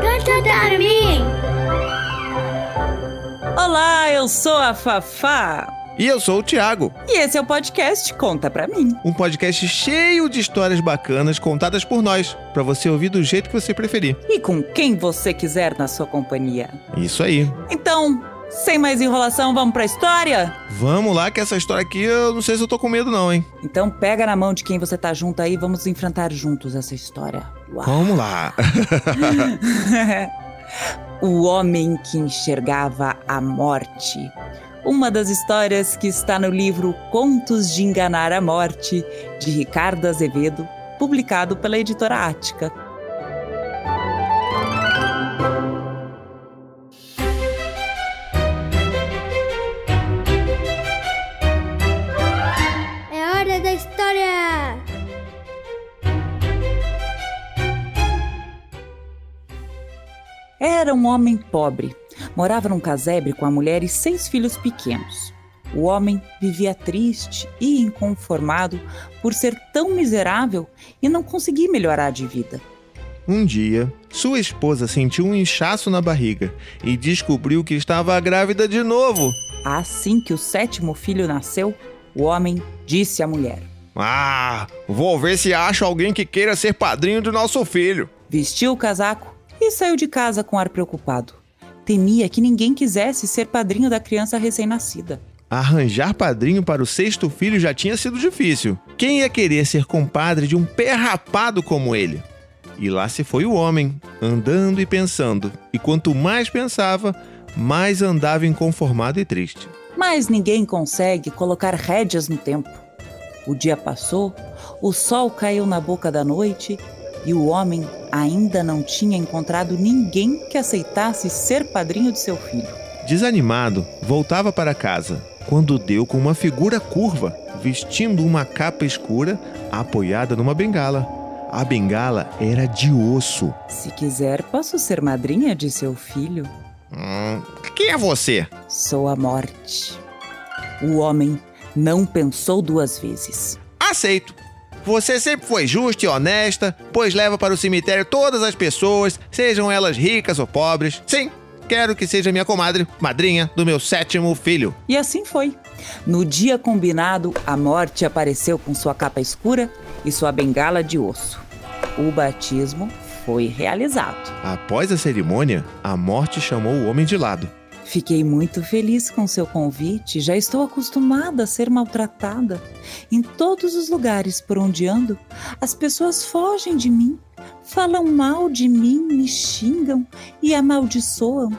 Canta Darmin! Olá, eu sou a Fafá. E eu sou o Thiago, E esse é o podcast Conta Pra Mim. um podcast cheio de histórias bacanas contadas por nós, pra você ouvir do jeito que você preferir. E com quem você quiser na sua companhia. Isso aí. Então, sem mais enrolação, vamos pra história? Vamos lá que essa história aqui eu não sei se eu tô com medo não, hein? Então pega na mão de quem você tá junto aí, vamos enfrentar juntos essa história. Uau. Vamos lá. o homem que enxergava a morte. Uma das histórias que está no livro Contos de Enganar a Morte, de Ricardo Azevedo, publicado pela editora Ática. Era um homem pobre. Morava num casebre com a mulher e seis filhos pequenos. O homem vivia triste e inconformado por ser tão miserável e não conseguir melhorar de vida. Um dia, sua esposa sentiu um inchaço na barriga e descobriu que estava grávida de novo. Assim que o sétimo filho nasceu, o homem disse à mulher: Ah, vou ver se acho alguém que queira ser padrinho do nosso filho. Vestiu o casaco e saiu de casa com ar preocupado. Temia que ninguém quisesse ser padrinho da criança recém-nascida. Arranjar padrinho para o sexto filho já tinha sido difícil. Quem ia querer ser compadre de um pé rapado como ele? E lá se foi o homem, andando e pensando. E quanto mais pensava, mais andava inconformado e triste. Mas ninguém consegue colocar rédeas no tempo. O dia passou, o sol caiu na boca da noite e o homem ainda não tinha encontrado ninguém que aceitasse ser padrinho de seu filho. Desanimado, voltava para casa, quando deu com uma figura curva, vestindo uma capa escura, apoiada numa bengala. A bengala era de osso. Se quiser, posso ser madrinha de seu filho. Hum, quem é você? Sou a morte. O homem não pensou duas vezes. Aceito. Você sempre foi justa e honesta, pois leva para o cemitério todas as pessoas, sejam elas ricas ou pobres. Sim, quero que seja minha comadre, madrinha do meu sétimo filho. E assim foi. No dia combinado, a morte apareceu com sua capa escura e sua bengala de osso. O batismo foi realizado. Após a cerimônia, a morte chamou o homem de lado. Fiquei muito feliz com seu convite. Já estou acostumada a ser maltratada. Em todos os lugares por onde ando, as pessoas fogem de mim, falam mal de mim, me xingam e amaldiçoam.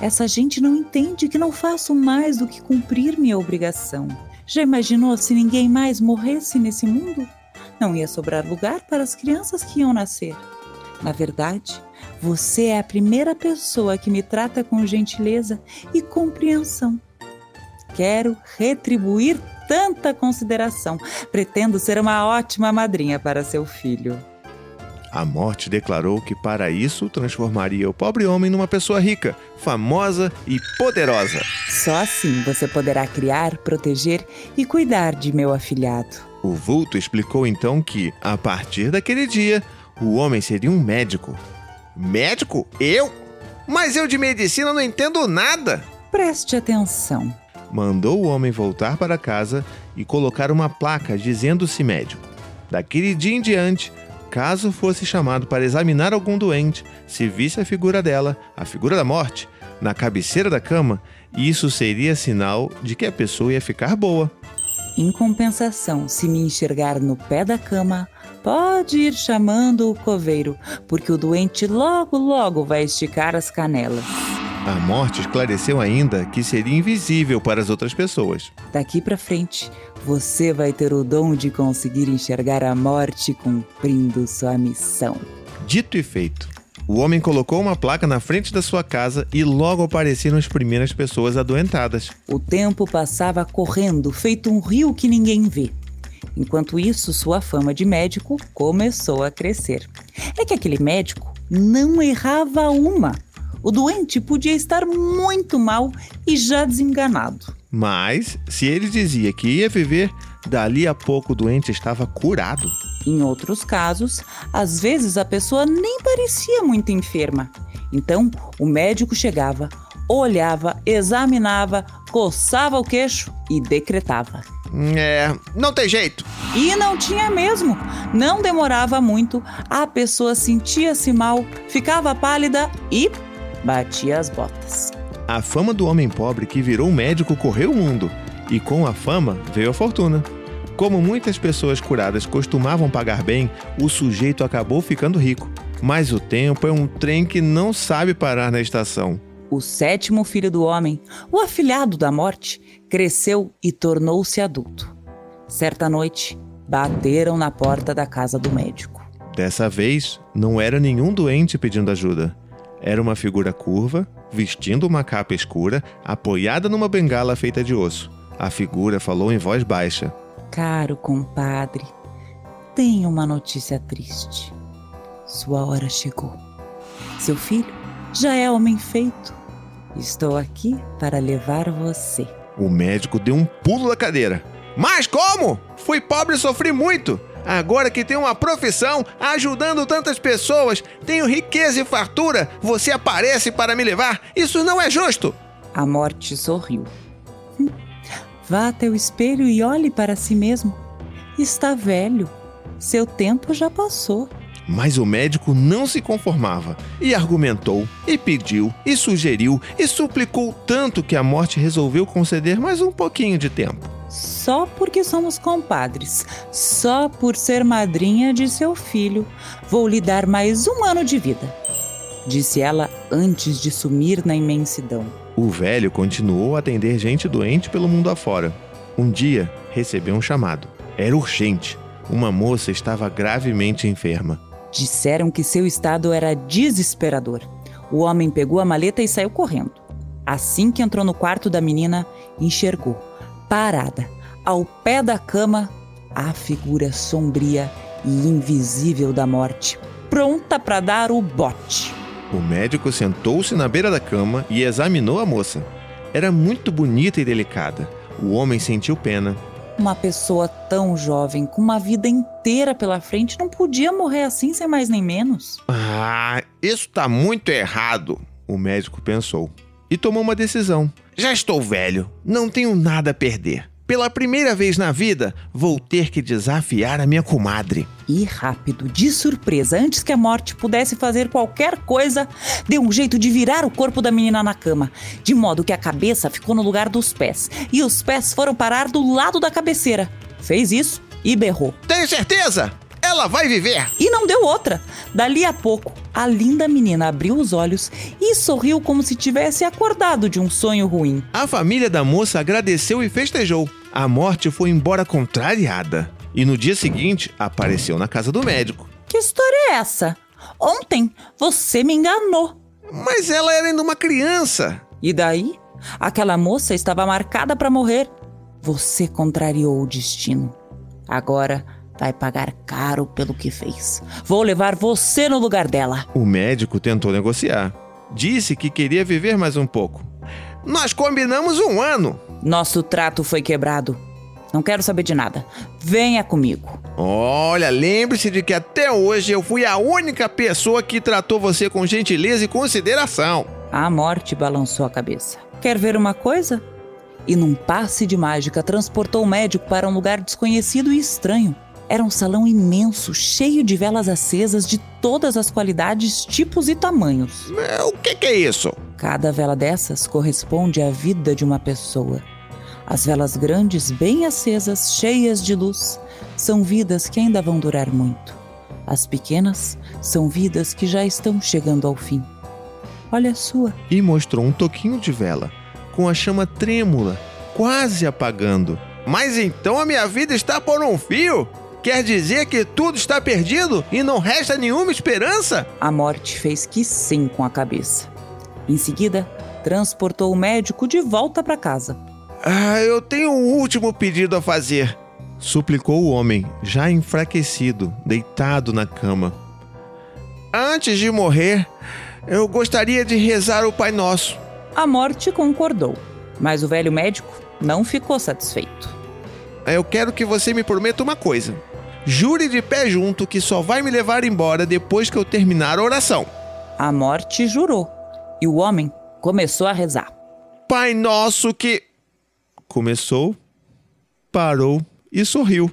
Essa gente não entende que não faço mais do que cumprir minha obrigação. Já imaginou se ninguém mais morresse nesse mundo? Não ia sobrar lugar para as crianças que iam nascer. Na verdade, você é a primeira pessoa que me trata com gentileza e compreensão. Quero retribuir tanta consideração. Pretendo ser uma ótima madrinha para seu filho. A morte declarou que para isso transformaria o pobre homem numa pessoa rica, famosa e poderosa. Só assim você poderá criar, proteger e cuidar de meu afilhado. O vulto explicou então que, a partir daquele dia, o homem seria um médico. Médico? Eu? Mas eu de medicina não entendo nada! Preste atenção. Mandou o homem voltar para casa e colocar uma placa dizendo-se médico. Daquele dia em diante, caso fosse chamado para examinar algum doente, se visse a figura dela, a figura da morte, na cabeceira da cama, isso seria sinal de que a pessoa ia ficar boa. Em compensação, se me enxergar no pé da cama, pode ir chamando o coveiro, porque o doente logo, logo vai esticar as canelas. A morte esclareceu ainda que seria invisível para as outras pessoas. Daqui para frente, você vai ter o dom de conseguir enxergar a morte cumprindo sua missão. Dito e feito. O homem colocou uma placa na frente da sua casa e logo apareceram as primeiras pessoas adoentadas. O tempo passava correndo, feito um rio que ninguém vê. Enquanto isso, sua fama de médico começou a crescer. É que aquele médico não errava uma. O doente podia estar muito mal e já desenganado. Mas, se ele dizia que ia viver, Dali a pouco o doente estava curado. Em outros casos, às vezes a pessoa nem parecia muito enferma. Então, o médico chegava, olhava, examinava, coçava o queixo e decretava. É, não tem jeito. E não tinha mesmo. Não demorava muito, a pessoa sentia-se mal, ficava pálida e batia as botas. A fama do homem pobre que virou médico correu o mundo, e com a fama veio a fortuna. Como muitas pessoas curadas costumavam pagar bem, o sujeito acabou ficando rico. Mas o tempo é um trem que não sabe parar na estação. O sétimo filho do homem, o afilhado da morte, cresceu e tornou-se adulto. Certa noite, bateram na porta da casa do médico. Dessa vez, não era nenhum doente pedindo ajuda. Era uma figura curva, vestindo uma capa escura, apoiada numa bengala feita de osso. A figura falou em voz baixa: Caro compadre, tenho uma notícia triste. Sua hora chegou. Seu filho já é homem feito. Estou aqui para levar você. O médico deu um pulo da cadeira. Mas como? Fui pobre e sofri muito. Agora que tenho uma profissão, ajudando tantas pessoas, tenho riqueza e fartura, você aparece para me levar? Isso não é justo! A morte sorriu. Hum, vá até o espelho e olhe para si mesmo. Está velho. Seu tempo já passou. Mas o médico não se conformava e argumentou, e pediu, e sugeriu, e suplicou tanto que a morte resolveu conceder mais um pouquinho de tempo. Só porque somos compadres, só por ser madrinha de seu filho, vou lhe dar mais um ano de vida, disse ela antes de sumir na imensidão. O velho continuou a atender gente doente pelo mundo afora. Um dia recebeu um chamado. Era urgente. Uma moça estava gravemente enferma. Disseram que seu estado era desesperador. O homem pegou a maleta e saiu correndo. Assim que entrou no quarto da menina, enxergou, parada, ao pé da cama, a figura sombria e invisível da morte, pronta para dar o bote. O médico sentou-se na beira da cama e examinou a moça. Era muito bonita e delicada. O homem sentiu pena uma pessoa tão jovem, com uma vida inteira pela frente, não podia morrer assim sem mais nem menos. Ah, isso tá muito errado, o médico pensou. E tomou uma decisão. Já estou velho, não tenho nada a perder. Pela primeira vez na vida, vou ter que desafiar a minha comadre. E rápido, de surpresa, antes que a morte pudesse fazer qualquer coisa, deu um jeito de virar o corpo da menina na cama, de modo que a cabeça ficou no lugar dos pés e os pés foram parar do lado da cabeceira. Fez isso e berrou: Tenho certeza! Ela vai viver! E não deu outra. Dali a pouco, a linda menina abriu os olhos e sorriu como se tivesse acordado de um sonho ruim. A família da moça agradeceu e festejou. A morte foi embora contrariada. E no dia seguinte, apareceu na casa do médico. Que história é essa? Ontem você me enganou. Mas ela era ainda uma criança. E daí? Aquela moça estava marcada para morrer. Você contrariou o destino. Agora vai pagar caro pelo que fez. Vou levar você no lugar dela. O médico tentou negociar. Disse que queria viver mais um pouco. Nós combinamos um ano. Nosso trato foi quebrado. Não quero saber de nada. Venha comigo. Olha, lembre-se de que até hoje eu fui a única pessoa que tratou você com gentileza e consideração. A morte balançou a cabeça. Quer ver uma coisa? E num passe de mágica transportou o médico para um lugar desconhecido e estranho. Era um salão imenso, cheio de velas acesas de todas as qualidades, tipos e tamanhos. É, o que, que é isso? Cada vela dessas corresponde à vida de uma pessoa. As velas grandes, bem acesas, cheias de luz, são vidas que ainda vão durar muito. As pequenas são vidas que já estão chegando ao fim. Olha a sua. E mostrou um toquinho de vela, com a chama trêmula, quase apagando. Mas então a minha vida está por um fio? Quer dizer que tudo está perdido e não resta nenhuma esperança? A morte fez que sim com a cabeça. Em seguida, transportou o médico de volta para casa. Ah, eu tenho um último pedido a fazer, suplicou o homem, já enfraquecido, deitado na cama. Antes de morrer, eu gostaria de rezar o Pai Nosso. A morte concordou, mas o velho médico não ficou satisfeito. eu quero que você me prometa uma coisa. Jure de pé junto que só vai me levar embora depois que eu terminar a oração. A morte jurou e o homem começou a rezar. Pai nosso que. Começou, parou e sorriu.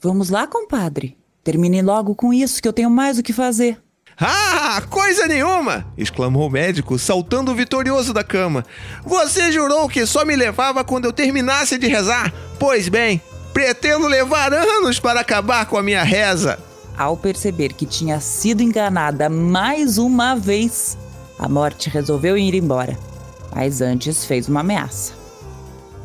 Vamos lá, compadre. Termine logo com isso que eu tenho mais o que fazer. Ah, coisa nenhuma! exclamou o médico, saltando vitorioso da cama. Você jurou que só me levava quando eu terminasse de rezar? Pois bem, pretendo levar anos para acabar com a minha reza. Ao perceber que tinha sido enganada mais uma vez, a morte resolveu ir embora. Mas antes fez uma ameaça.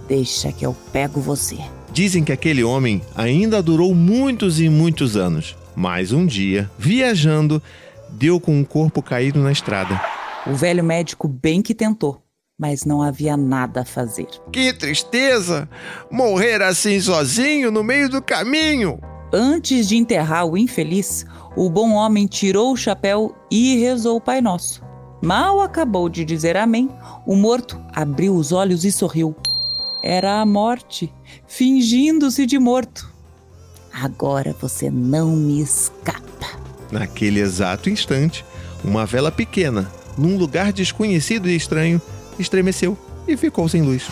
Deixa que eu pego você. Dizem que aquele homem ainda durou muitos e muitos anos. Mas um dia, viajando, deu com o corpo caído na estrada. O velho médico bem que tentou, mas não havia nada a fazer. Que tristeza! Morrer assim sozinho no meio do caminho! Antes de enterrar o infeliz, o bom homem tirou o chapéu e rezou o Pai Nosso. Mal acabou de dizer amém, o morto abriu os olhos e sorriu. Era a morte, fingindo-se de morto. Agora você não me escapa. Naquele exato instante, uma vela pequena, num lugar desconhecido e estranho, estremeceu e ficou sem luz.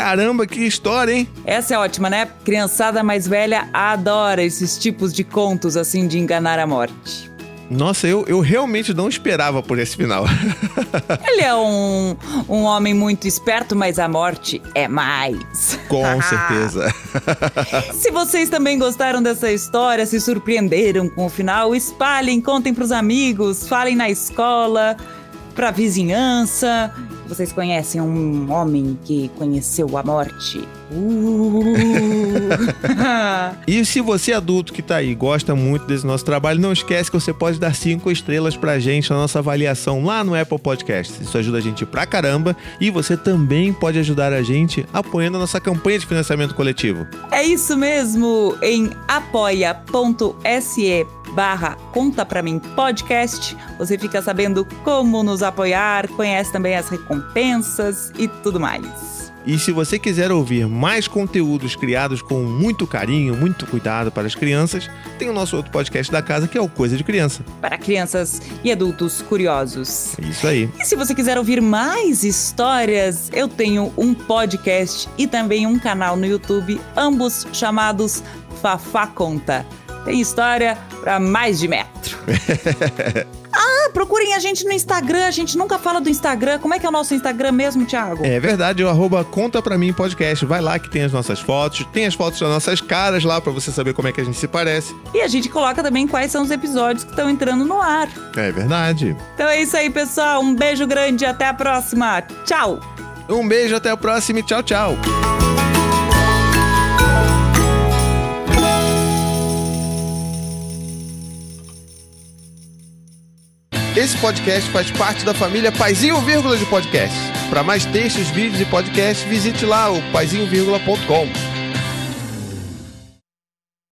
Caramba, que história, hein? Essa é ótima, né? Criançada mais velha adora esses tipos de contos assim de enganar a morte. Nossa, eu, eu realmente não esperava por esse final. Ele é um, um homem muito esperto, mas a morte é mais. Com certeza. Se vocês também gostaram dessa história, se surpreenderam com o final, espalhem, contem pros amigos, falem na escola, pra vizinhança. Vocês conhecem um homem que conheceu a morte? Uh. E se você adulto que tá aí gosta muito desse nosso trabalho, não esquece que você pode dar cinco estrelas pra gente na nossa avaliação lá no Apple Podcast. Isso ajuda a gente pra caramba e você também pode ajudar a gente apoiando a nossa campanha de financiamento coletivo. É isso mesmo! Em apoia.se barra Conta Pra Mim Podcast, você fica sabendo como nos apoiar, conhece também as recompensas e tudo mais. E se você quiser ouvir mais conteúdos criados com muito carinho, muito cuidado para as crianças, tem o nosso outro podcast da casa que é o Coisa de Criança. Para crianças e adultos curiosos. É isso aí. E se você quiser ouvir mais histórias, eu tenho um podcast e também um canal no YouTube, ambos chamados Fafá Conta. Tem história para mais de metro. ah, procurem a gente no Instagram, a gente nunca fala do Instagram. Como é que é o nosso Instagram mesmo, Thiago? É verdade, o arroba Conta Pra Mim Podcast. Vai lá que tem as nossas fotos, tem as fotos das nossas caras lá pra você saber como é que a gente se parece. E a gente coloca também quais são os episódios que estão entrando no ar. É verdade. Então é isso aí, pessoal. Um beijo grande e até a próxima. Tchau! Um beijo, até a próxima e tchau, tchau. Esse podcast faz parte da família Paizinho Vírgula de Podcast. Para mais textos, vídeos e podcasts, visite lá o paizinho.com.